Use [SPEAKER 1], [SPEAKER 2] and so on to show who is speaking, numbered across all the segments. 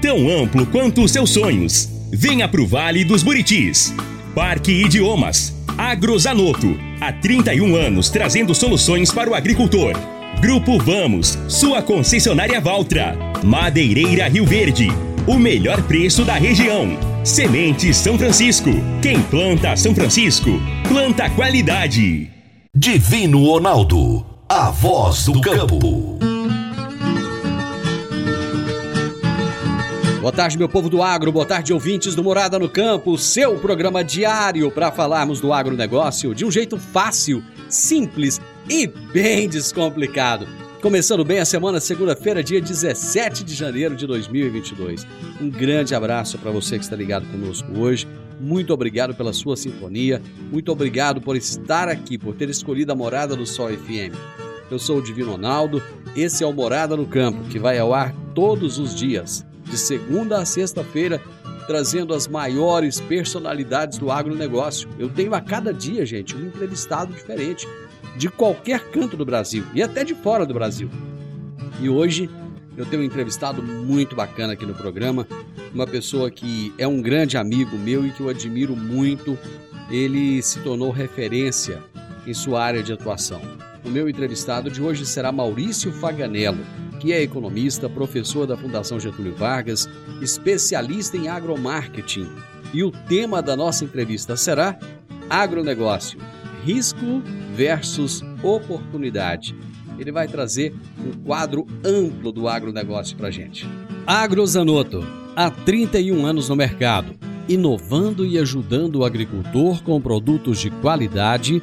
[SPEAKER 1] tão amplo quanto os seus sonhos. Venha pro Vale dos Buritis. Parque Idiomas. Agrozanoto. Há 31 anos trazendo soluções para o agricultor. Grupo Vamos, sua concessionária Valtra. Madeireira Rio Verde. O melhor preço da região. Sementes São Francisco. Quem planta São Francisco, planta qualidade.
[SPEAKER 2] Divino Ronaldo, a voz do campo.
[SPEAKER 3] Boa tarde, meu povo do agro, boa tarde, ouvintes do Morada no Campo, seu programa diário para falarmos do agronegócio de um jeito fácil, simples e bem descomplicado. Começando bem a semana, segunda-feira, dia 17 de janeiro de 2022. Um grande abraço para você que está ligado conosco hoje. Muito obrigado pela sua sintonia, muito obrigado por estar aqui, por ter escolhido a Morada do Sol FM. Eu sou o Divino Ronaldo, esse é o Morada no Campo, que vai ao ar todos os dias de segunda a sexta-feira, trazendo as maiores personalidades do agronegócio. Eu tenho a cada dia, gente, um entrevistado diferente, de qualquer canto do Brasil e até de fora do Brasil. E hoje eu tenho um entrevistado muito bacana aqui no programa, uma pessoa que é um grande amigo meu e que eu admiro muito. Ele se tornou referência em sua área de atuação. O meu entrevistado de hoje será Maurício Faganello que é economista, professor da Fundação Getúlio Vargas, especialista em agromarketing. E o tema da nossa entrevista será Agronegócio: risco versus oportunidade. Ele vai trazer um quadro amplo do agronegócio para gente. Agrozanoto, há 31 anos no mercado, inovando e ajudando o agricultor com produtos de qualidade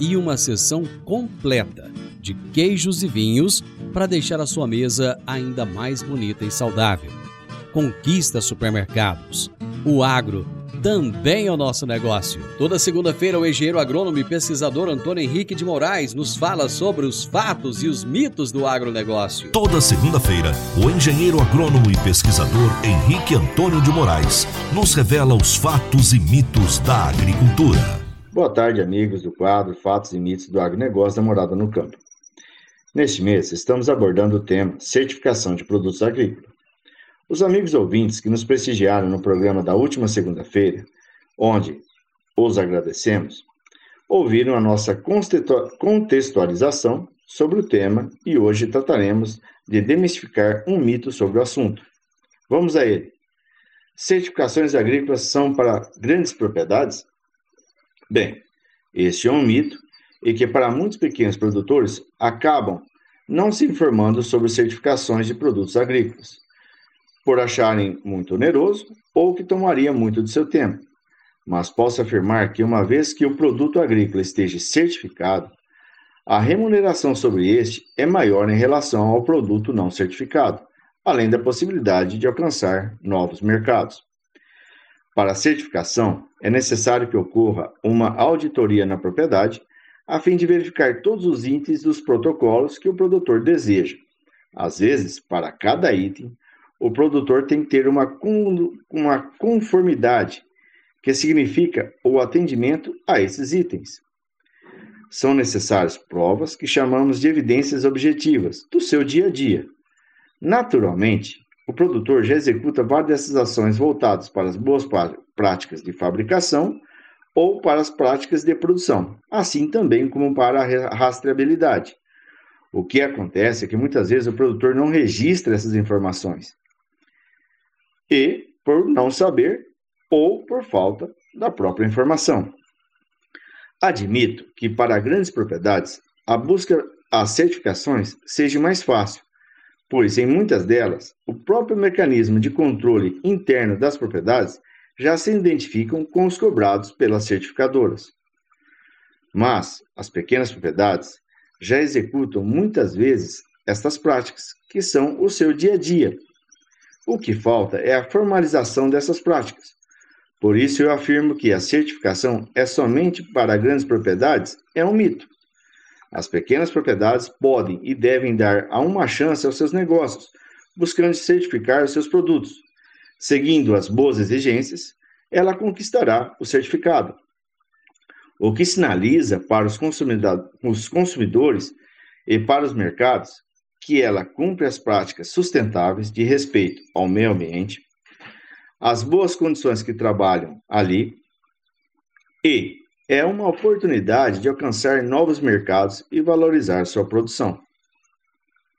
[SPEAKER 3] e uma sessão completa de queijos e vinhos para deixar a sua mesa ainda mais bonita e saudável. Conquista Supermercados. O agro também é o nosso negócio. Toda segunda-feira, o engenheiro agrônomo e pesquisador Antônio Henrique de Moraes nos fala sobre os fatos e os mitos do agronegócio.
[SPEAKER 2] Toda segunda-feira, o engenheiro agrônomo e pesquisador Henrique Antônio de Moraes nos revela os fatos e mitos da agricultura.
[SPEAKER 4] Boa tarde, amigos do quadro Fatos e Mitos do Agronegócio da Morada no Campo. Neste mês, estamos abordando o tema Certificação de Produtos Agrícolas. Os amigos ouvintes que nos prestigiaram no programa da última segunda-feira, onde os agradecemos, ouviram a nossa contextualização sobre o tema e hoje trataremos de demistificar um mito sobre o assunto. Vamos a ele. Certificações agrícolas são para grandes propriedades? Bem, este é um mito e que para muitos pequenos produtores acabam não se informando sobre certificações de produtos agrícolas, por acharem muito oneroso ou que tomaria muito de seu tempo. Mas posso afirmar que uma vez que o produto agrícola esteja certificado, a remuneração sobre este é maior em relação ao produto não certificado, além da possibilidade de alcançar novos mercados. Para a certificação, é necessário que ocorra uma auditoria na propriedade, a fim de verificar todos os itens dos protocolos que o produtor deseja. Às vezes, para cada item, o produtor tem que ter uma, uma conformidade, que significa o atendimento a esses itens. São necessárias provas que chamamos de evidências objetivas do seu dia a dia. Naturalmente, o produtor já executa várias dessas ações voltadas para as boas práticas de fabricação ou para as práticas de produção, assim também como para a rastreabilidade. O que acontece é que muitas vezes o produtor não registra essas informações. E por não saber ou por falta da própria informação. Admito que para grandes propriedades a busca às certificações seja mais fácil, pois em muitas delas o próprio mecanismo de controle interno das propriedades já se identificam com os cobrados pelas certificadoras. Mas as pequenas propriedades já executam muitas vezes estas práticas, que são o seu dia a dia. O que falta é a formalização dessas práticas. Por isso eu afirmo que a certificação é somente para grandes propriedades é um mito. As pequenas propriedades podem e devem dar a uma chance aos seus negócios, buscando certificar os seus produtos, Seguindo as boas exigências, ela conquistará o certificado. O que sinaliza para os consumidores e para os mercados que ela cumpre as práticas sustentáveis de respeito ao meio ambiente, as boas condições que trabalham ali e é uma oportunidade de alcançar novos mercados e valorizar sua produção.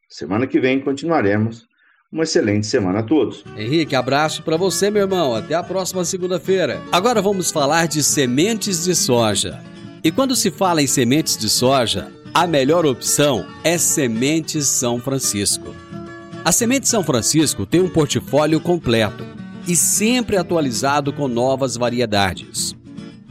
[SPEAKER 4] Semana que vem continuaremos uma excelente semana a todos.
[SPEAKER 3] Henrique, abraço para você, meu irmão. Até a próxima segunda-feira. Agora vamos falar de sementes de soja. E quando se fala em sementes de soja, a melhor opção é Sementes São Francisco. A Semente São Francisco tem um portfólio completo e sempre atualizado com novas variedades.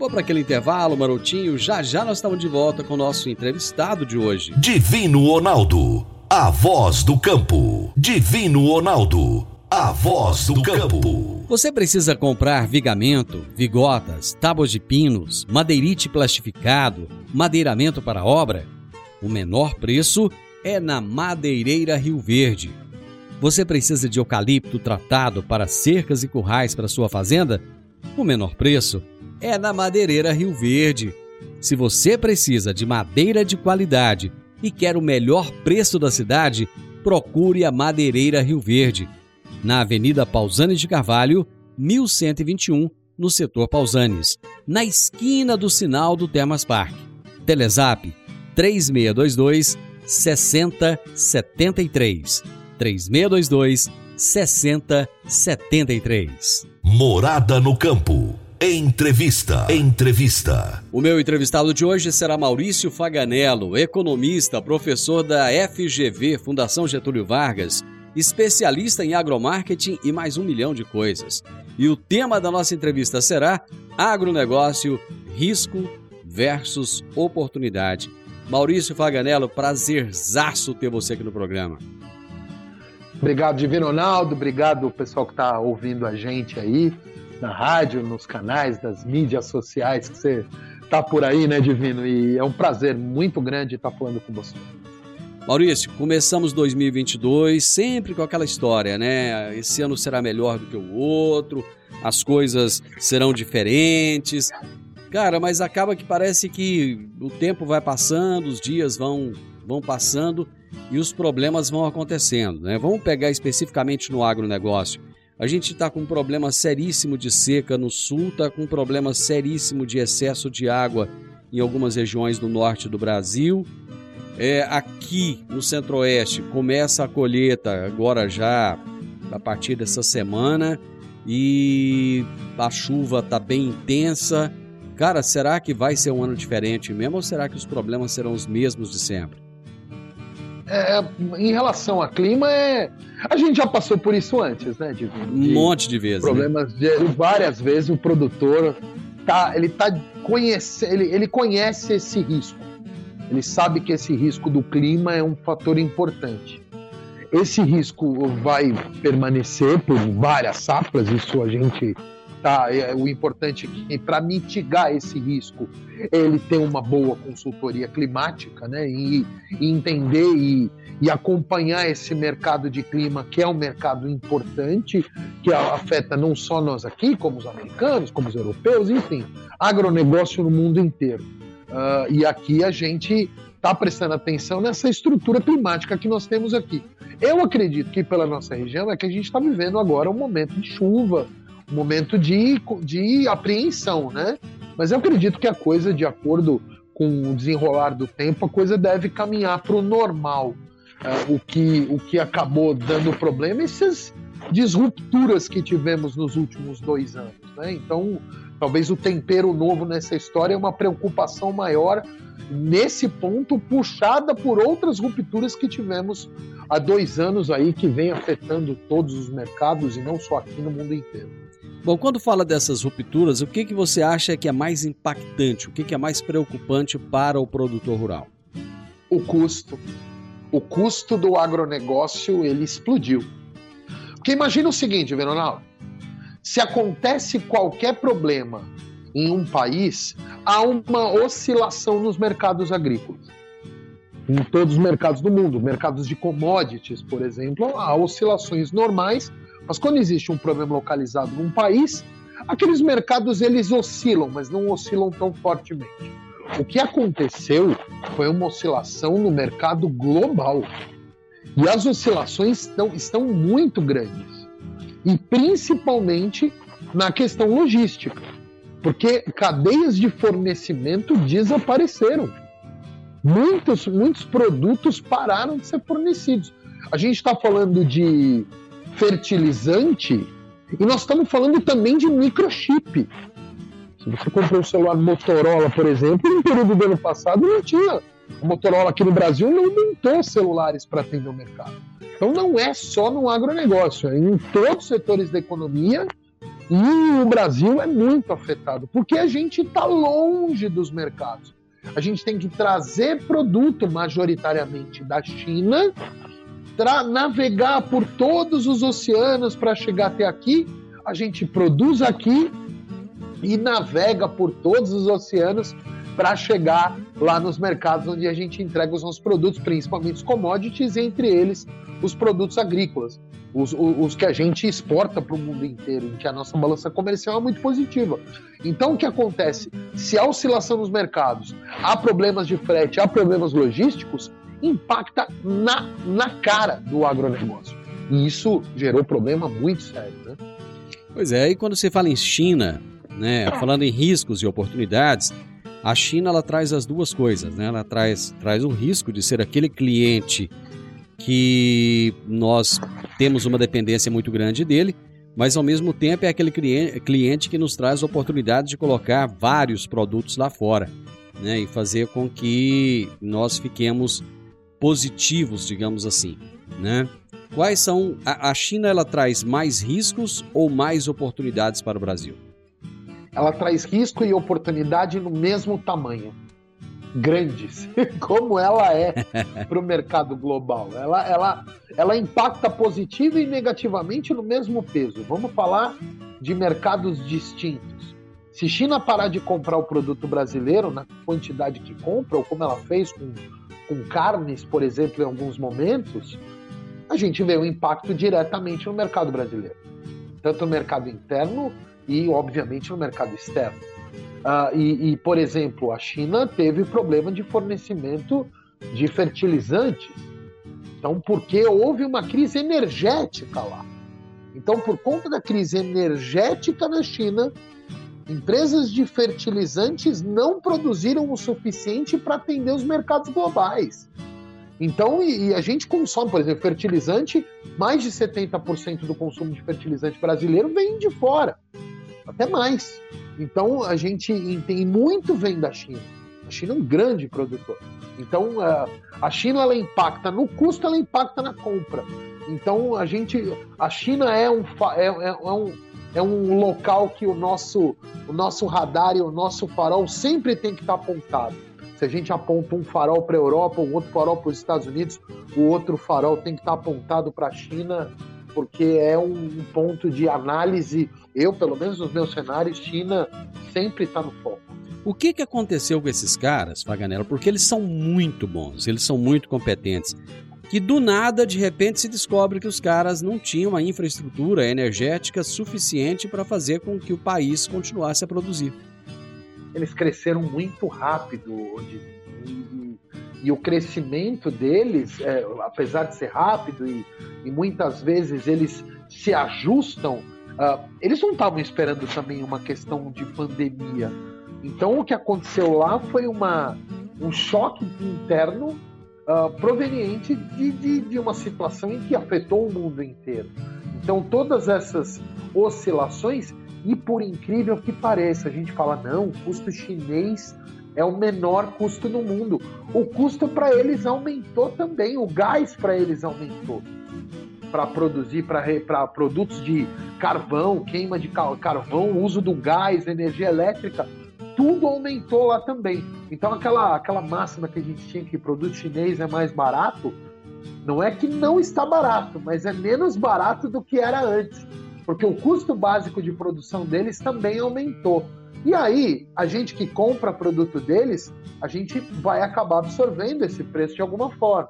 [SPEAKER 3] Vou para aquele intervalo, Marotinho. Já já nós estamos de volta com o nosso entrevistado de hoje.
[SPEAKER 2] Divino Ronaldo, a voz do campo. Divino Ronaldo a voz do campo.
[SPEAKER 3] Você precisa comprar vigamento, vigotas, tábuas de pinos, madeirite plastificado, madeiramento para obra? O menor preço é na Madeireira Rio Verde. Você precisa de eucalipto tratado para cercas e currais para sua fazenda? O menor preço é na Madeireira Rio Verde. Se você precisa de madeira de qualidade e quer o melhor preço da cidade, procure a Madeireira Rio Verde na Avenida Pausanes de Carvalho, 1121, no setor Pausanes, na esquina do sinal do Termas Park. Telezap 3622 6073. 3622 6073.
[SPEAKER 2] Morada no campo. Entrevista. Entrevista.
[SPEAKER 3] O meu entrevistado de hoje será Maurício Faganello, economista, professor da FGV, Fundação Getúlio Vargas especialista em agromarketing e mais um milhão de coisas. E o tema da nossa entrevista será agronegócio, risco versus oportunidade. Maurício Faganello, prazerzaço ter você aqui no programa.
[SPEAKER 5] Obrigado, Divino Ronaldo. Obrigado, pessoal que está ouvindo a gente aí na rádio, nos canais das mídias sociais que você está por aí, né, Divino? E é um prazer muito grande estar falando com você.
[SPEAKER 3] Maurício, começamos 2022 sempre com aquela história, né? Esse ano será melhor do que o outro, as coisas serão diferentes. Cara, mas acaba que parece que o tempo vai passando, os dias vão, vão passando e os problemas vão acontecendo, né? Vamos pegar especificamente no agronegócio. A gente está com um problema seríssimo de seca no sul, está com um problema seríssimo de excesso de água em algumas regiões do norte do Brasil é, aqui no Centro-Oeste começa a colheita agora já a partir dessa semana e a chuva está bem intensa. Cara, será que vai ser um ano diferente mesmo ou será que os problemas serão os mesmos de sempre?
[SPEAKER 5] É, em relação a clima, é, a gente já passou por isso antes, né,
[SPEAKER 3] Divino? Um monte de vezes.
[SPEAKER 5] Né? Problemas
[SPEAKER 3] né?
[SPEAKER 5] de, várias vezes o produtor tá, ele tá conhece, ele, ele conhece esse risco. Ele sabe que esse risco do clima é um fator importante. Esse risco vai permanecer por várias safras, isso a gente tá. É, o importante é que para mitigar esse risco, ele tem uma boa consultoria climática, né? E, e entender e, e, acompanhar esse mercado de clima, que é um mercado importante, que afeta não só nós aqui, como os americanos, como os europeus, enfim, agronegócio no mundo inteiro. Uh, e aqui a gente está prestando atenção nessa estrutura climática que nós temos aqui. Eu acredito que pela nossa região é que a gente está vivendo agora um momento de chuva, momento de, de apreensão, né? Mas eu acredito que a coisa, de acordo com o desenrolar do tempo, a coisa deve caminhar para o normal. Uh, o, que, o que acabou dando problema, essas disrupturas que tivemos nos últimos dois anos. Né? Então, talvez o tempero novo nessa história é uma preocupação maior nesse ponto, puxada por outras rupturas que tivemos há dois anos aí, que vem afetando todos os mercados e não só aqui no mundo inteiro.
[SPEAKER 3] Bom, quando fala dessas rupturas, o que, que você acha que é mais impactante, o que, que é mais preocupante para o produtor rural?
[SPEAKER 5] O custo. O custo do agronegócio, ele explodiu. Porque imagina o seguinte, Veronaldo, se acontece qualquer problema em um país, há uma oscilação nos mercados agrícolas. Em todos os mercados do mundo, mercados de commodities, por exemplo, há oscilações normais, mas quando existe um problema localizado num país, aqueles mercados eles oscilam, mas não oscilam tão fortemente. O que aconteceu foi uma oscilação no mercado global. E as oscilações estão, estão muito grandes. E principalmente na questão logística porque cadeias de fornecimento desapareceram. Muitos, muitos produtos pararam de ser fornecidos. A gente está falando de fertilizante e nós estamos falando também de microchip. Se você comprou um celular Motorola, por exemplo, no período do ano passado não tinha. A Motorola aqui no Brasil não montou celulares para atender o mercado. Então não é só no agronegócio, é em todos os setores da economia e o Brasil é muito afetado, porque a gente está longe dos mercados. A gente tem que trazer produto majoritariamente da China, navegar por todos os oceanos para chegar até aqui. A gente produz aqui e navega por todos os oceanos para chegar lá nos mercados onde a gente entrega os nossos produtos, principalmente os commodities, entre eles os produtos agrícolas os, os que a gente exporta para o mundo inteiro, em que a nossa balança comercial é muito positiva. Então, o que acontece? Se há oscilação nos mercados, há problemas de frete, há problemas logísticos, impacta na, na cara do agronegócio. E isso gerou problema muito sério. Né?
[SPEAKER 3] Pois é, e quando você fala em China, né, falando em riscos e oportunidades, a China ela traz as duas coisas, né? Ela traz, traz o risco de ser aquele cliente que nós temos uma dependência muito grande dele, mas ao mesmo tempo é aquele cliente que nos traz a oportunidade de colocar vários produtos lá fora né, e fazer com que nós fiquemos positivos, digamos assim. Né? Quais são. A, China ela traz mais riscos ou mais oportunidades para o Brasil?
[SPEAKER 5] Ela traz risco e oportunidade no mesmo tamanho grandes, como ela é para o mercado global. Ela, ela, ela impacta positiva e negativamente no mesmo peso. Vamos falar de mercados distintos. Se China parar de comprar o produto brasileiro na quantidade que compra, ou como ela fez com, com carnes, por exemplo, em alguns momentos, a gente vê um impacto diretamente no mercado brasileiro, tanto no mercado interno e, obviamente, no mercado externo. Uh, e, e, por exemplo, a China teve problema de fornecimento de fertilizantes. Então, porque houve uma crise energética lá. Então, por conta da crise energética na China, empresas de fertilizantes não produziram o suficiente para atender os mercados globais. Então, e, e, a gente consome, por exemplo, fertilizante, mais de 70% do consumo de fertilizante brasileiro vem de fora, até mais. Então a gente tem muito vem da China. A China é um grande produtor. Então, a China ela impacta no custo, ela impacta na compra. Então, a gente, a China é um, é, é, é um, é um local que o nosso, o nosso radar e o nosso farol sempre tem que estar apontado. Se a gente aponta um farol para a Europa, um outro farol para os Estados Unidos, o outro farol tem que estar apontado para a China, porque é um ponto de análise. Eu, pelo menos nos meus cenários, China sempre está no foco.
[SPEAKER 3] O que, que aconteceu com esses caras, Faganello? Porque eles são muito bons, eles são muito competentes. Que do nada, de repente, se descobre que os caras não tinham uma infraestrutura energética suficiente para fazer com que o país continuasse a produzir.
[SPEAKER 5] Eles cresceram muito rápido, e, e o crescimento deles, é, apesar de ser rápido e, e, muitas vezes eles se ajustam, uh, eles não estavam esperando também uma questão de pandemia então o que aconteceu lá foi uma, um choque interno uh, proveniente de, de, de uma situação em que afetou o mundo inteiro. Então todas essas oscilações, e por incrível que pareça, a gente fala, não, o custo chinês é o menor custo no mundo. O custo para eles aumentou também, o gás para eles aumentou. Para produzir para produtos de carvão, queima de carvão, uso do gás, energia elétrica, tudo aumentou lá também. Então aquela, aquela máxima que a gente tinha que produto chinês é mais barato, não é que não está barato, mas é menos barato do que era antes. Porque o custo básico de produção deles também aumentou. E aí, a gente que compra produto deles, a gente vai acabar absorvendo esse preço de alguma forma.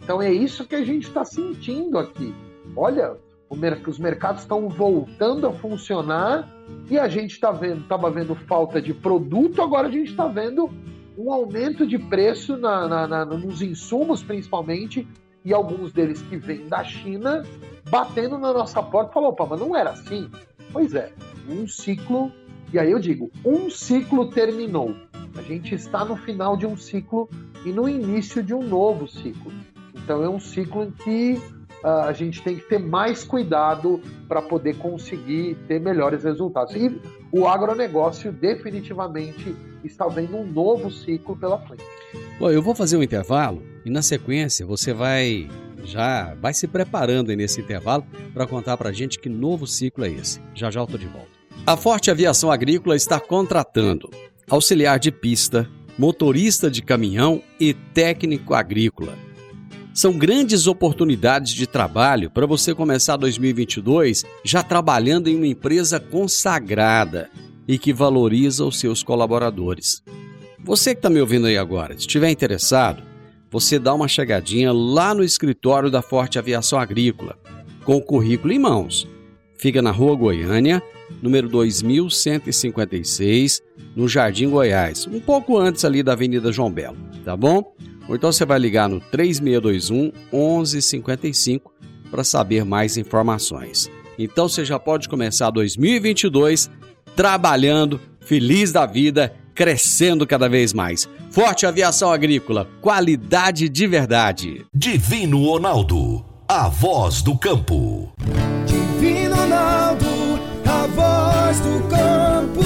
[SPEAKER 5] Então é isso que a gente está sentindo aqui. Olha, os mercados estão voltando a funcionar e a gente está vendo, estava vendo falta de produto, agora a gente está vendo um aumento de preço na, na, na, nos insumos, principalmente, e alguns deles que vêm da China, batendo na nossa porta, falou, opa, mas não era assim. Pois é, um ciclo, e aí eu digo, um ciclo terminou. A gente está no final de um ciclo e no início de um novo ciclo. Então é um ciclo em que a gente tem que ter mais cuidado para poder conseguir ter melhores resultados. E o agronegócio definitivamente está vendo um novo ciclo pela frente.
[SPEAKER 3] Bom, eu vou fazer um intervalo e na sequência você vai já vai se preparando nesse intervalo para contar para a gente que novo ciclo é esse. Já já estou de volta. A Forte Aviação Agrícola está contratando auxiliar de pista, motorista de caminhão e técnico agrícola são grandes oportunidades de trabalho para você começar 2022 já trabalhando em uma empresa consagrada e que valoriza os seus colaboradores. Você que está me ouvindo aí agora, se estiver interessado, você dá uma chegadinha lá no escritório da Forte Aviação Agrícola, com o currículo em mãos. Fica na Rua Goiânia, número 2156, no Jardim Goiás, um pouco antes ali da Avenida João Belo, tá bom? Ou então você vai ligar no 3621 1155 para saber mais informações. Então você já pode começar 2022 trabalhando, feliz da vida, crescendo cada vez mais. Forte Aviação Agrícola, qualidade de verdade.
[SPEAKER 2] Divino Ronaldo, a voz do campo.
[SPEAKER 6] Divino Ronaldo, a voz do campo.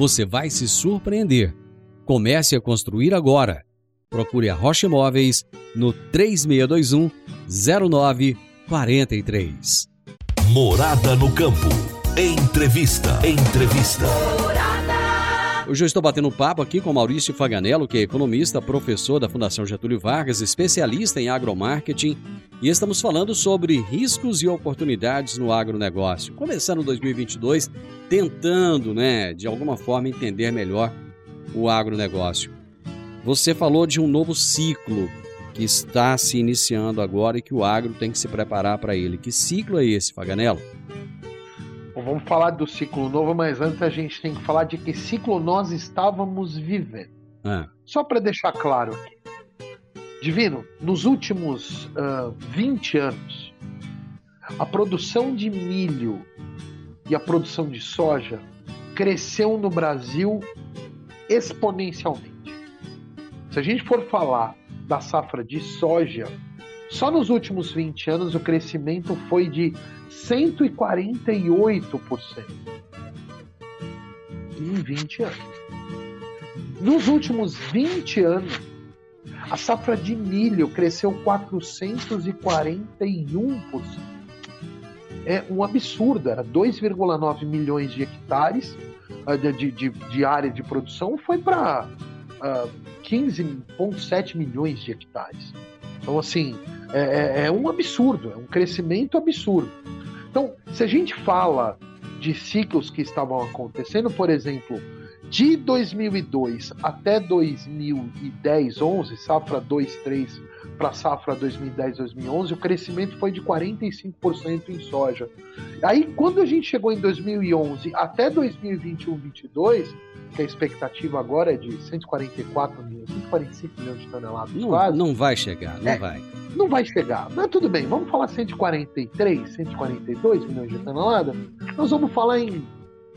[SPEAKER 3] você vai se surpreender. Comece a construir agora. Procure a Rocha Imóveis no 3621 0943.
[SPEAKER 2] Morada no campo. Entrevista. Entrevista.
[SPEAKER 3] Hoje eu estou batendo papo aqui com Maurício Faganello, que é economista, professor da Fundação Getúlio Vargas, especialista em agromarketing, e estamos falando sobre riscos e oportunidades no agronegócio. Começando 2022, tentando, né, de alguma forma entender melhor o agronegócio. Você falou de um novo ciclo que está se iniciando agora e que o agro tem que se preparar para ele. Que ciclo é esse, Faganello?
[SPEAKER 5] Bom, vamos falar do ciclo novo, mas antes a gente tem que falar de que ciclo nós estávamos vivendo.
[SPEAKER 3] Ah,
[SPEAKER 5] Só para deixar claro aqui. Divino, nos últimos ah, 20 anos, a produção de milho e a produção de soja cresceu no Brasil exponencialmente. Se a gente for falar da safra de soja, só nos últimos 20 anos o crescimento foi de 148% em 20 anos. Nos últimos 20 anos, a safra de milho cresceu 441%. É um absurdo, era 2,9 milhões de hectares ah, de, de- de- área de produção, foi para 15,7 milhões de hectares. Então, assim, é, é- é um absurdo, é um crescimento absurdo. Então, se a gente fala de ciclos que estavam acontecendo, por exemplo, de 2002 até 2010, 11, safra 2, 3 para safra 2010, 2011, o crescimento foi de 45% em soja. Aí, quando a gente chegou em 2011 até 2021, 22, que a expectativa agora é de 144 milhões, 145 milhões de toneladas
[SPEAKER 3] não,
[SPEAKER 5] quase,
[SPEAKER 3] não vai chegar, não
[SPEAKER 5] É.
[SPEAKER 3] vai.
[SPEAKER 5] não vai chegar. Mas tudo bem, vamos falar 143, 142 milhões de toneladas. Nós vamos falar em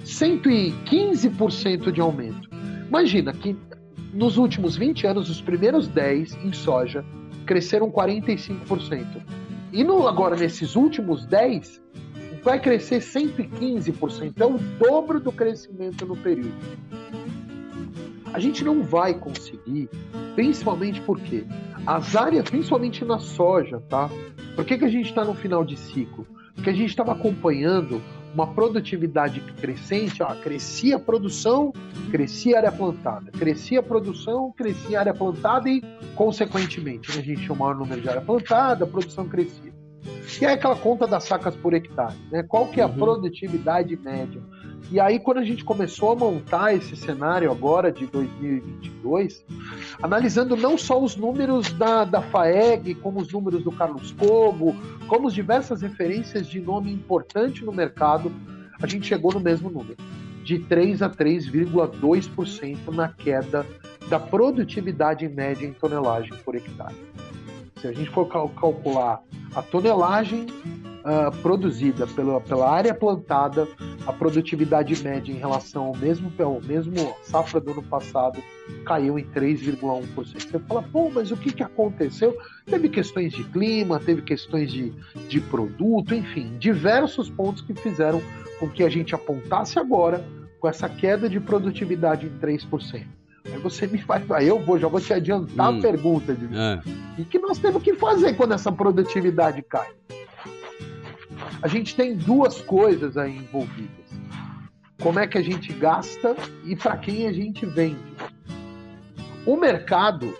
[SPEAKER 5] 115% de aumento. Imagina que nos últimos 20 anos, os primeiros 10 em soja cresceram 45%. E no, agora, nesses últimos 10, vai crescer 115%. É o dobro do crescimento no período. A gente não vai conseguir, principalmente porque as áreas, principalmente na soja, tá? Por que, que a gente está no final de ciclo? Porque a gente estava acompanhando uma produtividade crescente, ó, crescia a produção, crescia a área plantada, crescia a produção, crescia a área plantada e, consequentemente, né, a gente tinha um maior número de área plantada, a produção crescia. E aí aquela conta das sacas por hectare, né? Qual que é a
[SPEAKER 3] Uhum.
[SPEAKER 5] produtividade média? E aí quando a gente começou a montar esse cenário agora de 2022, analisando não só os números da, da FAEG, como os números do Carlos Cobo, como as diversas referências de nome importante no mercado, a gente chegou no mesmo número, de 3 a 3,2% na queda da produtividade média em tonelagem por hectare. Se a gente for cal- calcular a tonelagem ah, produzida pela, pela área plantada, a produtividade média em relação ao mesmo, ao mesmo safra do ano passado caiu em 3,1%. Você fala, pô, mas o que, que aconteceu? Teve questões de clima, teve questões de, de produto, enfim, diversos pontos que fizeram com que a gente apontasse agora com essa queda de produtividade em 3%. Aí você me faz. Aí eu vou, já vou te adiantar
[SPEAKER 3] Hum.
[SPEAKER 5] a pergunta, de
[SPEAKER 3] Ah,
[SPEAKER 5] e que nós temos que fazer quando essa produtividade cai? A gente tem duas coisas aí envolvidas. Como é que a gente gasta e para quem a gente vende. O mercado,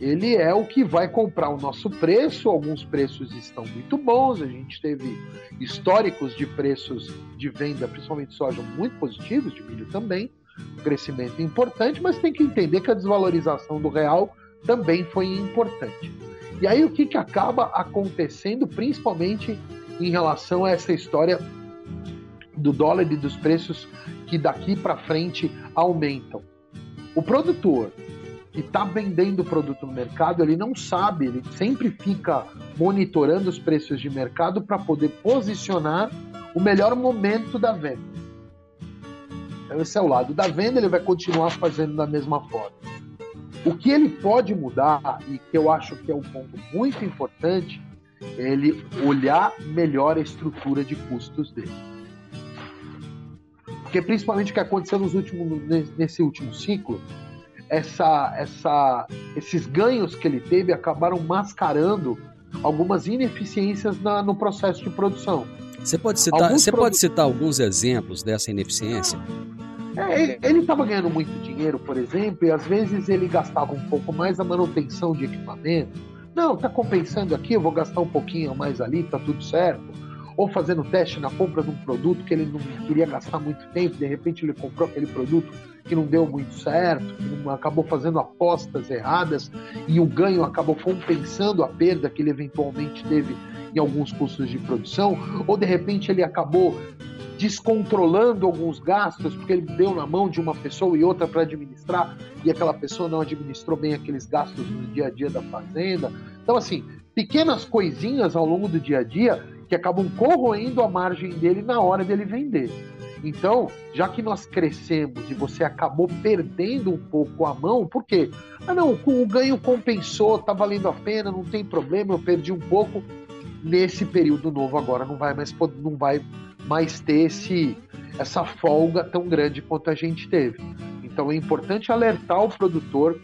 [SPEAKER 5] ele é o que vai comprar o nosso preço. Alguns preços estão muito bons. A gente teve históricos de preços de venda, principalmente de soja, muito positivos, de milho também. Crescimento importante, mas tem que entender que a desvalorização do real também foi importante. E aí o que, que acaba acontecendo, principalmente em relação a essa história do dólar e dos preços que daqui para frente aumentam? O produtor que está vendendo o produto no mercado, ele não sabe, ele sempre fica monitorando os preços de mercado para poder posicionar o melhor momento da venda. Então, esse é o lado da venda, ele vai continuar fazendo da mesma forma. O que ele pode mudar, e que eu acho que é um ponto muito importante, ele olhar melhor a estrutura de custos dele. Porque principalmente o que aconteceu nos últimos, nesse último ciclo, essa, essa, esses ganhos que ele teve acabaram mascarando algumas ineficiências na, no processo de produção.
[SPEAKER 3] Você pode citar,
[SPEAKER 5] Alguns
[SPEAKER 3] você pode citar alguns exemplos dessa ineficiência?
[SPEAKER 5] É, ele estava ganhando muito dinheiro, por exemplo, e às vezes ele gastava um pouco mais na manutenção de equipamento. Não, tá compensando aqui, eu vou gastar um pouquinho mais ali, tá tudo certo. Ou fazendo teste na compra de um produto que ele não queria gastar muito tempo, de repente ele comprou aquele produto que não deu muito certo, que não- acabou fazendo apostas erradas e o ganho acabou compensando a perda que ele eventualmente teve em alguns custos de produção, ou de repente ele acabou descontrolando alguns gastos, porque ele deu na mão de uma pessoa e outra para administrar, e aquela pessoa não administrou bem aqueles gastos no dia a dia da fazenda. Então, assim, pequenas coisinhas ao longo do dia a dia que acabam corroendo a margem dele na hora dele vender. Então, já que nós crescemos e você acabou perdendo um pouco a mão, por quê? Ah, não, o ganho compensou, tá valendo a pena, não tem problema, eu perdi um pouco. Nesse período novo agora não vai mais, não vai mais ter esse, essa folga tão grande quanto a gente teve. Então é importante alertar o produtor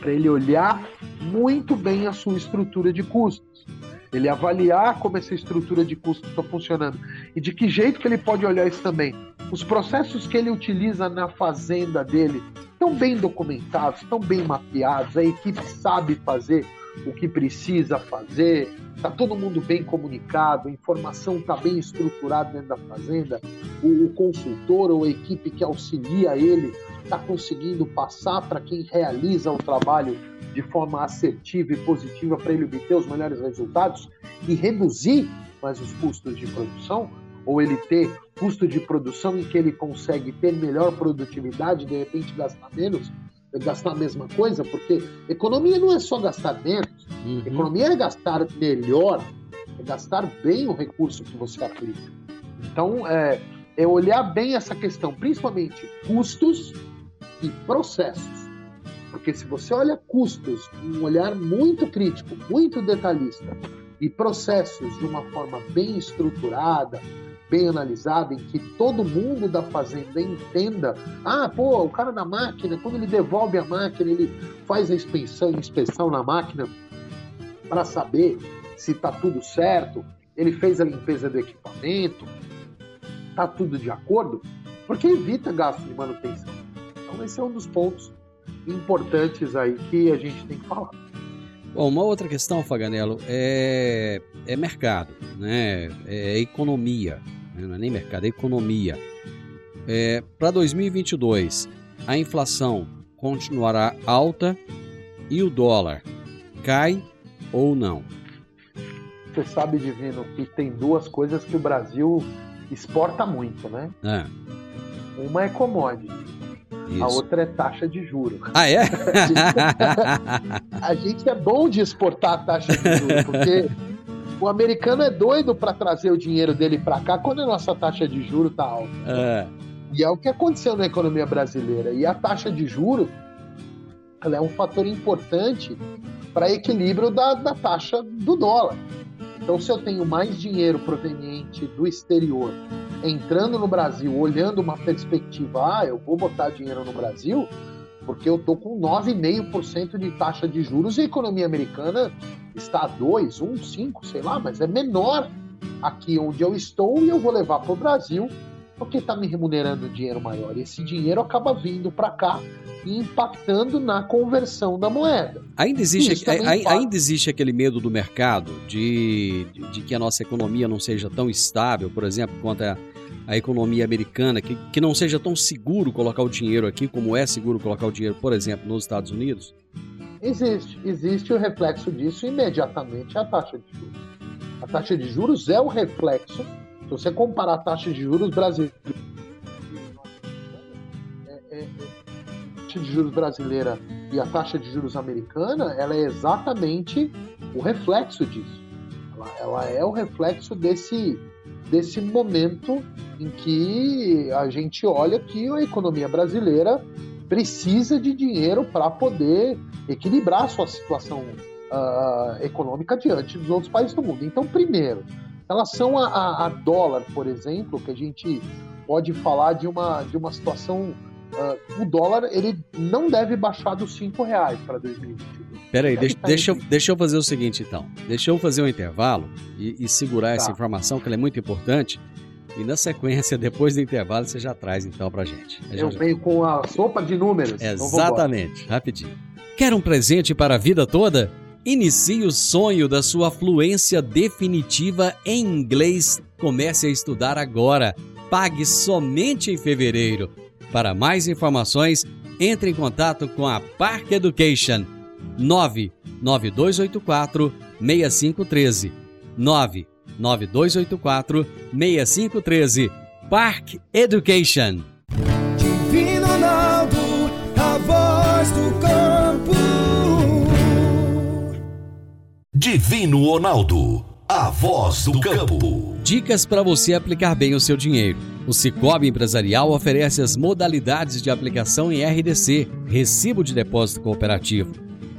[SPEAKER 5] para ele olhar muito bem a sua estrutura de custos. Ele avaliar como essa estrutura de custos está funcionando e de que jeito que ele pode olhar isso também. Os processos que ele utiliza na fazenda dele estão bem documentados, estão bem mapeados, a equipe sabe fazer o que precisa fazer, está todo mundo bem comunicado, a informação está bem estruturada dentro da fazenda, o, o, consultor ou a equipe que auxilia ele está conseguindo passar para quem realiza o trabalho de forma assertiva e positiva para ele obter os melhores resultados e reduzir mais os custos de produção, ou ele ter custo de produção em que ele consegue ter melhor produtividade, de repente gastar menos, gastar a mesma coisa, porque economia não é só gastar menos, uhum. economia é gastar melhor, é gastar bem o recurso que você aplica. Então, é, é olhar bem essa questão, principalmente custos e processos. Porque se você olha custos com um olhar muito crítico, muito detalhista, e processos de uma forma bem estruturada, bem analisada, em que todo mundo da fazenda entenda, ah, pô, o cara da máquina, quando ele devolve a máquina, ele faz a inspeção, inspeção na máquina para saber se está tudo certo, ele fez a limpeza do equipamento, está tudo de acordo, porque evita gasto de manutenção. Então esse é um dos pontos importantes aí que a gente tem que falar.
[SPEAKER 3] Bom, uma outra questão, Faganello, é, é mercado, né? é economia, né? não é nem mercado, é economia. É, Para 2022, a inflação continuará alta e o dólar cai ou não?
[SPEAKER 5] Você sabe, Divino, que tem duas coisas que o Brasil exporta muito, né? É. Uma é commodity isso. A outra é taxa de juros.
[SPEAKER 3] Ah, é?
[SPEAKER 5] a, gente, é bom de exportar a taxa de juros, porque o americano é doido para trazer o dinheiro dele para cá quando a nossa taxa de juros tá alta. É. E é o que aconteceu na economia brasileira. E a taxa de juros ela é um fator importante para equilíbrio da, da taxa do dólar. Então, se eu tenho mais dinheiro proveniente do exterior entrando no Brasil, olhando uma perspectiva, ah, eu vou botar dinheiro no Brasil, porque eu tô com 9,5% de taxa de juros e a economia americana está a 2, 1, 5, sei lá, mas é menor aqui onde eu estou e eu vou levar para o Brasil porque está me remunerando dinheiro maior. E esse dinheiro acaba vindo para cá e impactando na conversão da moeda.
[SPEAKER 3] Ainda existe, ainda existe aquele medo do mercado de, de, de, que a nossa economia não seja tão estável, por exemplo, quanto a, a economia americana, que, que não seja tão seguro colocar o dinheiro aqui como é seguro colocar o dinheiro, por exemplo, nos Estados Unidos?
[SPEAKER 5] Existe. Existe o reflexo disso imediatamente a taxa de juros. A taxa de juros é o reflexo. Se você comparar a taxa de juros brasileira é, é, é, a taxa de juros brasileira e a taxa de juros americana, ela é exatamente o reflexo disso. Ela, ela é o reflexo desse desse momento em que a gente olha que a economia brasileira precisa de dinheiro para poder equilibrar sua situação uh, econômica diante dos outros países do mundo. Então, primeiro, em relação a, a, a, dólar, por exemplo, que a gente pode falar de uma, de uma situação. Uh, o dólar ele não deve baixar dos cinco reais para 2022.
[SPEAKER 3] Peraí, deixa, deixa, eu, deixa eu fazer o seguinte então. Deixa eu fazer um intervalo e, e segurar tá. essa informação que é muito importante. E na sequência, depois do intervalo, você já traz então pra gente.
[SPEAKER 5] É eu venho com a sopa de números.
[SPEAKER 3] Então Exatamente, então rapidinho. Quer um presente para a vida toda? Inicie o sonho da sua fluência definitiva em inglês. Comece a estudar agora. Pague somente em fevereiro. Para mais informações, entre em contato com a Park Education 99284 6513. 9 9284 6513. Park Education.
[SPEAKER 6] Divino Ronaldo, a voz do campo.
[SPEAKER 2] Divino Ronaldo, a voz do campo.
[SPEAKER 3] Dicas para você aplicar bem o seu dinheiro. O Cicobi Empresarial oferece as modalidades de aplicação em RDC, Recibo de Depósito Cooperativo,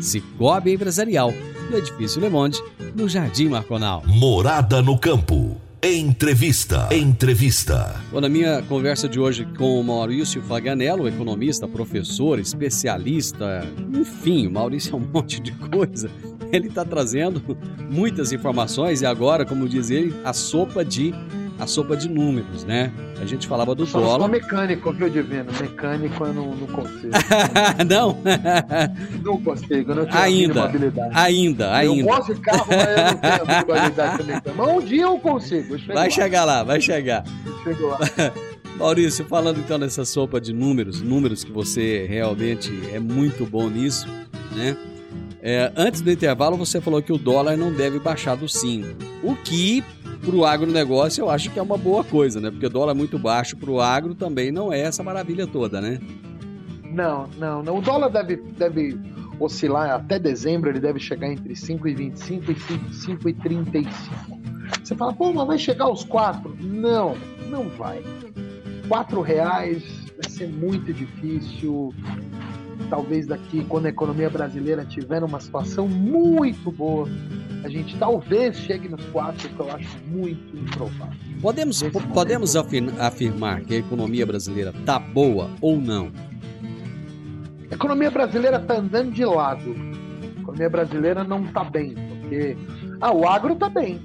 [SPEAKER 3] Cicobi Empresarial, no Edifício Le Monde, no Jardim Marconal.
[SPEAKER 2] Morada no campo. Entrevista. Entrevista.
[SPEAKER 3] Bom, na minha conversa de hoje com o Maurício Faganello, economista, professor, especialista, enfim, o Maurício é um monte de coisa. Ele está trazendo muitas informações e agora, como diz ele, a sopa de a sopa de números, né? A gente falava do
[SPEAKER 5] Só
[SPEAKER 3] dólar.
[SPEAKER 5] sou mecânico, viu, Divino? Mecânico eu não, não consigo.
[SPEAKER 3] não,
[SPEAKER 5] não consigo, eu não tenho
[SPEAKER 3] Ainda.
[SPEAKER 5] habilidade.
[SPEAKER 3] ainda,
[SPEAKER 5] Eu
[SPEAKER 3] ainda.
[SPEAKER 5] gosto de carro, mas eu não tenho habilidade de mecânico. Mas um dia eu consigo. eu
[SPEAKER 3] Vai
[SPEAKER 5] lá,
[SPEAKER 3] chegar lá, vai chegar.
[SPEAKER 5] eu chego lá.
[SPEAKER 3] Maurício, falando então dessa sopa de números, números que você realmente é muito bom nisso, né? É, antes do intervalo, você falou que o dólar não deve baixar do 5. O que, para o agronegócio, eu acho que é uma boa coisa, né? Porque o dólar muito baixo para o agro também não é essa maravilha toda, né?
[SPEAKER 5] Não, não, não. O dólar deve, deve oscilar até dezembro, ele deve chegar entre 5,25 e 5,35. Você fala, pô, mas vai chegar aos 4? Não, não vai. 4 reais vai ser muito difícil. Talvez daqui, quando a economia brasileira tiver numa situação muito boa, a gente talvez chegue nos 4, que eu acho muito improvável.
[SPEAKER 3] Podemos,
[SPEAKER 5] momento-
[SPEAKER 3] podemos afir- afirmar que a economia brasileira tá boa ou não?
[SPEAKER 5] A economia brasileira está andando de lado. A economia brasileira não está bem, porque ah, o agro está bem,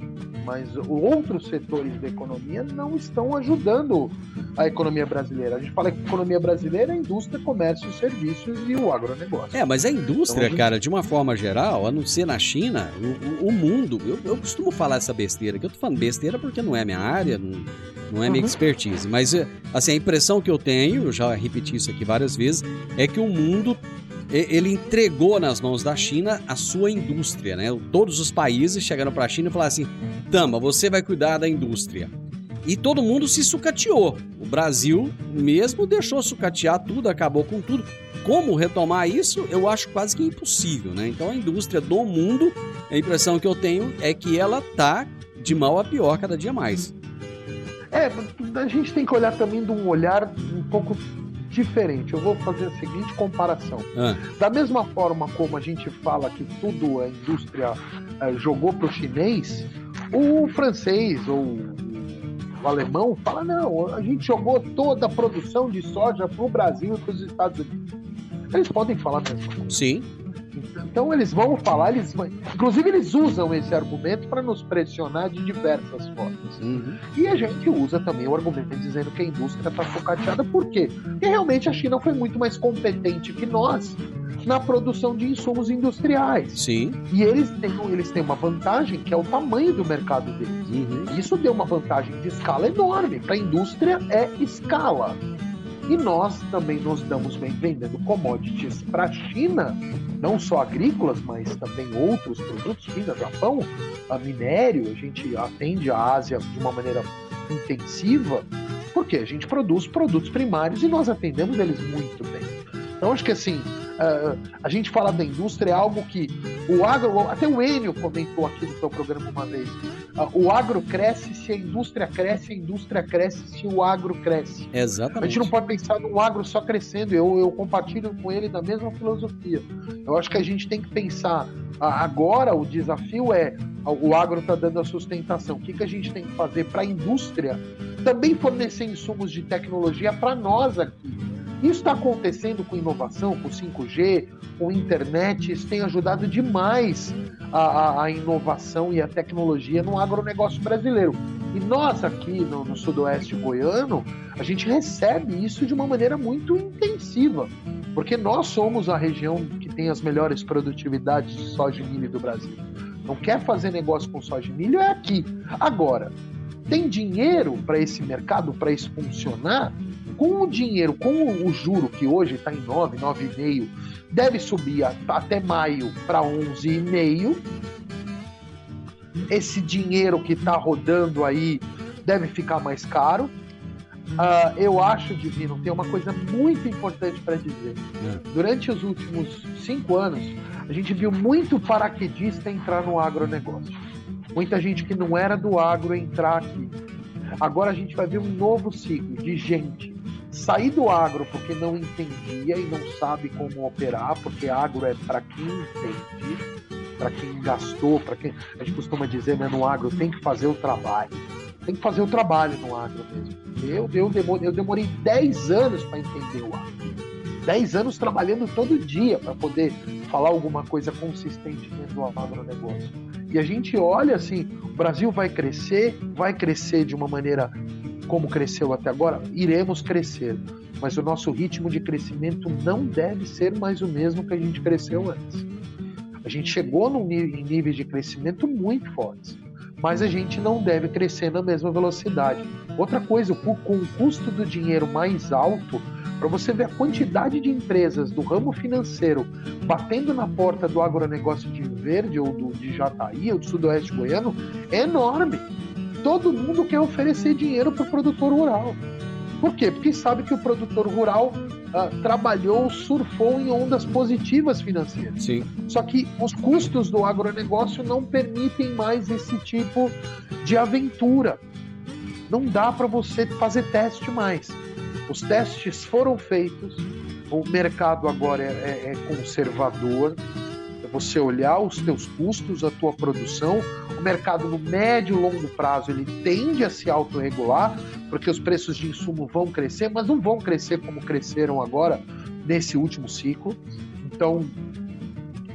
[SPEAKER 5] mas outros setores da economia não estão ajudando a economia brasileira. A gente fala que a economia brasileira é indústria, comércio, serviços e o agronegócio.
[SPEAKER 3] É, mas a indústria,
[SPEAKER 5] Então, a gente-
[SPEAKER 3] cara, de uma forma geral, a não ser na China, o, o- o mundo, eu, eu costumo falar essa besteira, que eu tô falando besteira porque não é minha área, não, não é minha
[SPEAKER 5] Uhum.
[SPEAKER 3] expertise, mas assim, a impressão que eu tenho, eu já repeti isso aqui várias vezes, é que o mundo ele entregou nas mãos da China a sua indústria, né? Todos os países chegaram para a China e falaram assim: "Tama, você vai cuidar da indústria". E todo mundo se sucateou. O Brasil mesmo deixou sucatear tudo, acabou com tudo. Como retomar isso, eu acho quase que impossível, né? Então a indústria do mundo, a impressão que eu tenho é que ela tá de mal a pior cada dia mais.
[SPEAKER 5] É, a gente tem que olhar também de um olhar um pouco diferente. Eu vou fazer a seguinte comparação.
[SPEAKER 3] Ah,
[SPEAKER 5] Da mesma forma como a gente fala que tudo a indústria eh, jogou para o chinês, o francês ou o alemão fala: não, a gente jogou toda a produção de soja para o Brasil e para os Estados Unidos. Eles podem falar coisa.
[SPEAKER 3] sim,
[SPEAKER 5] Então eles vão falar, eles vão... inclusive eles usam esse argumento para nos pressionar de diversas formas.
[SPEAKER 3] uhum,
[SPEAKER 5] E a gente usa também o argumento dizendo que a indústria está sucateada. Por quê? Porque realmente a China foi muito mais competente que nós na produção de insumos industriais.
[SPEAKER 3] sim,
[SPEAKER 5] E eles têm, eles têm uma vantagem que é o tamanho do mercado deles.
[SPEAKER 3] uhum,
[SPEAKER 5] Isso deu uma vantagem de escala enorme. Para a indústria é escala. E nós também nos damos bem vendendo commodities para a China, não só agrícolas, mas também outros produtos, China, Japão, a minério, a gente atende a Ásia de uma maneira intensiva, porque a gente produz produtos primários e nós atendemos eles muito bem. Então acho que assim, ah, a gente fala da indústria é algo que o agro, até o Enio comentou aqui no seu programa uma vez, ah, o agro cresce se a indústria cresce, a indústria cresce se o agro cresce. A
[SPEAKER 3] exatamente.
[SPEAKER 5] gente não pode pensar no agro só crescendo. Eu, eu compartilho com ele da mesma filosofia. Eu acho que a gente tem que pensar. Agora o desafio é o agro está dando a sustentação. O que, que a gente tem que fazer para a indústria também fornecer insumos de tecnologia para nós aqui. Isso está acontecendo com inovação, com 5G, com internet, isso tem ajudado demais a, a, a inovação e a tecnologia no agronegócio brasileiro. E nós aqui no, no sudoeste goiano, a gente recebe isso de uma maneira muito intensiva, porque nós somos a região que tem as melhores produtividades de soja e milho do Brasil. Não quer fazer negócio com soja e milho é aqui. Agora, tem dinheiro para esse mercado, para isso funcionar? Com o dinheiro, com o juro que hoje está em 9, 9,5, deve subir até maio para 11,5. Esse dinheiro que está rodando aí deve ficar mais caro. Uh, eu acho, Divino, tem uma coisa muito importante para dizer. É. Durante os últimos cinco anos, a gente viu muito paraquedista entrar no agronegócio. Muita gente que não era do agro entrar aqui. Agora a gente vai ver um novo ciclo de gente sair do agro porque não entendia e não sabe como operar, porque agro é para quem entende, para quem gastou, para quem. A gente costuma dizer né, no agro tem que fazer o trabalho. Tem que fazer o trabalho no agro mesmo. Eu, eu, demorei, eu demorei 10 anos para entender o agro. 10 anos trabalhando todo dia para poder falar alguma coisa consistente dentro do agronegócio. E a gente olha assim, o Brasil vai crescer, vai crescer de uma maneira como cresceu até agora, iremos crescer. Mas o nosso ritmo de crescimento não deve ser mais o mesmo que a gente cresceu antes. A gente chegou num, em níveis de crescimento muito fortes, mas a gente não deve crescer na mesma velocidade. Outra coisa, com o custo do dinheiro mais alto, para você ver a quantidade de empresas do ramo financeiro batendo na porta do agronegócio de Verde ou do, de Jataí ou do Sudoeste Goiano, é enorme todo mundo quer oferecer dinheiro para o produtor rural. Por quê? Porque sabe que o produtor rural uh, trabalhou, surfou em ondas positivas financeiras.
[SPEAKER 3] Sim.
[SPEAKER 5] Só que os custos do agronegócio não permitem mais esse tipo de aventura. Não dá para você fazer teste mais. Os testes foram feitos, o mercado agora é, é, é conservador, é você olhar os teus custos, a tua produção, o mercado no médio e longo prazo ele tende a se autorregular, porque os preços de insumo vão crescer, mas não vão crescer como cresceram agora nesse último ciclo. Então,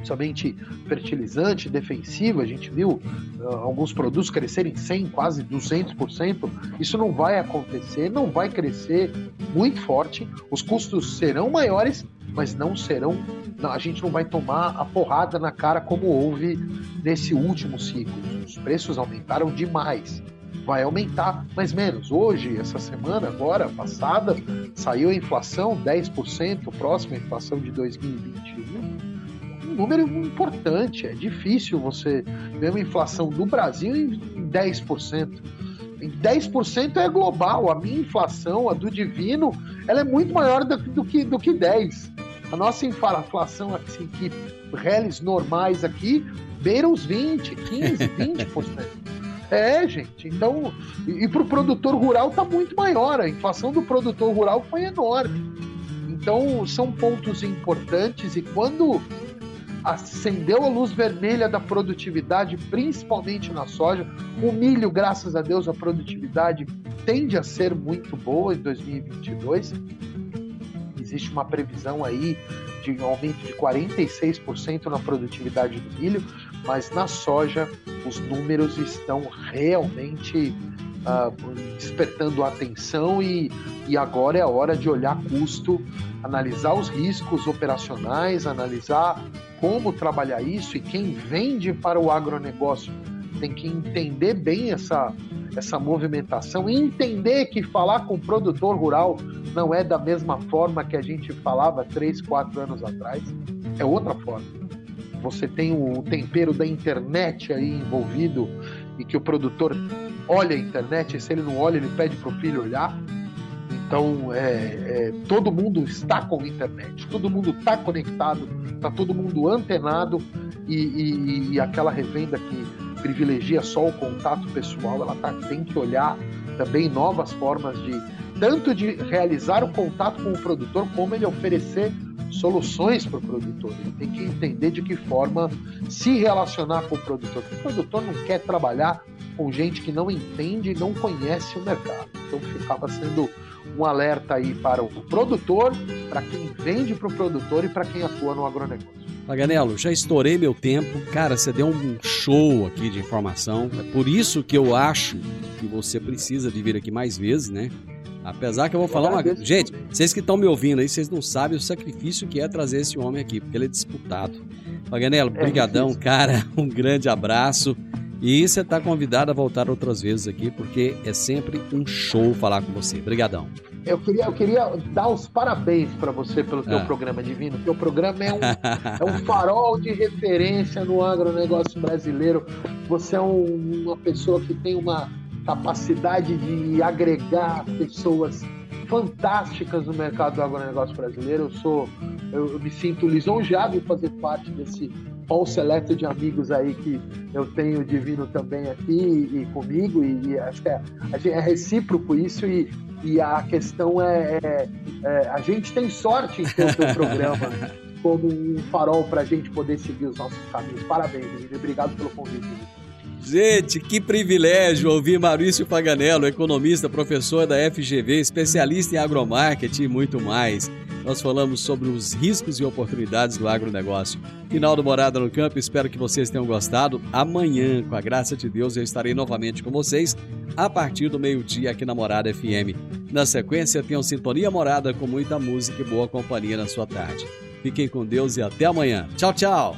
[SPEAKER 5] somente fertilizante, defensivo, a gente viu uh, alguns produtos crescerem 100, quase 200%. Isso não vai acontecer, não vai crescer muito forte. Os custos serão maiores, mas não serão. A gente não vai tomar a porrada na cara como houve nesse último ciclo. Os preços aumentaram demais. Vai aumentar, mas menos. Hoje, essa semana, agora, passada, saiu a inflação 10%, próxima inflação de 2021 um número importante. É difícil você ver uma inflação do Brasil em 10%. Em 10% é global. A minha inflação, a do divino, ela é muito maior do, do que, do que 10%. A nossa inflação, assim, que reles normais aqui, beira os 20, 15, 20%. É, gente. Então, e, e para o produtor rural está muito maior. A inflação do produtor rural foi enorme. Então, são pontos importantes e quando acendeu a luz vermelha da produtividade, principalmente na soja. O milho, graças a Deus, a produtividade tende a ser muito boa em 2022 existe uma previsão aí de um aumento de 46% na produtividade do milho, mas na soja os números estão realmente uh, despertando atenção e, e agora é a hora de olhar custo, analisar os riscos operacionais, analisar como trabalhar isso e quem vende para o agronegócio. Tem que entender bem essa, essa movimentação e entender que falar com o produtor rural não é da mesma forma que a gente falava três, quatro anos atrás, é outra forma. Você tem o tempero da internet aí envolvido e que o produtor olha a internet, e se ele não olha, ele pede para o filho olhar. Então, é, é, todo mundo está com internet, todo mundo está conectado, está todo mundo antenado e, e, e aquela revenda que privilegia só o contato pessoal, ela tá, tem que olhar também novas formas de tanto de realizar o contato com o produtor, como ele oferecer soluções para o produtor. Ele tem que entender de que forma se relacionar com o produtor. Porque o produtor não quer trabalhar com gente que não entende e não conhece o mercado. Então ficava sendo um alerta aí para o produtor, para quem vende para o produtor e para quem atua no agronegócio.
[SPEAKER 3] Paganello, já estourei meu tempo. Cara, você deu um show aqui de informação. É por isso que eu acho que você precisa de vir aqui mais vezes, né? Apesar que eu vou falar uma coisa. Gente, vocês que estão me ouvindo aí, vocês não sabem o sacrifício que é trazer esse homem aqui, porque ele é disputado. Paganello, é brigadão, cara. Um grande abraço. E você está convidado a voltar outras vezes aqui, porque é sempre um show falar com você. Obrigadão.
[SPEAKER 5] Eu queria, eu queria dar os parabéns para você pelo teu ah. programa divino. Teu programa é um, é um farol de referência no agronegócio brasileiro. Você é um, uma pessoa que tem uma capacidade de agregar pessoas fantásticas no mercado do agronegócio brasileiro. Eu sou, eu, eu me sinto lisonjeado em fazer parte desse hall seleto de amigos aí que eu tenho divino também aqui e, e comigo, e, e, acho que é, é recíproco isso, e, e a questão é, é, é, a gente tem sorte em ter o teu programa como um farol para a gente poder seguir os nossos caminhos. Parabéns, divino, obrigado pelo convite.
[SPEAKER 3] Gente, que privilégio ouvir Maurício Paganello, economista, professor da FGV, especialista em agromarketing e muito mais. Nós falamos sobre os riscos e oportunidades do agronegócio. Final do Morada no Campo, espero que vocês tenham gostado. Amanhã, com a graça de Deus, eu estarei novamente com vocês a partir do meio-dia aqui na Morada FM. Na sequência, tenham Sintonia Morada com muita música e boa companhia na sua tarde. Fiquem com Deus e até amanhã. Tchau, tchau.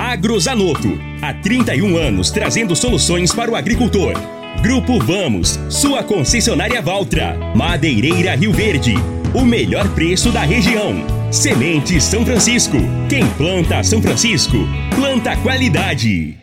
[SPEAKER 1] Agrozanoto. Há 31 anos trazendo soluções para o agricultor. Grupo Vamos, sua concessionária Valtra. Madeireira Rio Verde. O melhor preço da região. Semente São Francisco. Quem planta São Francisco, planta qualidade.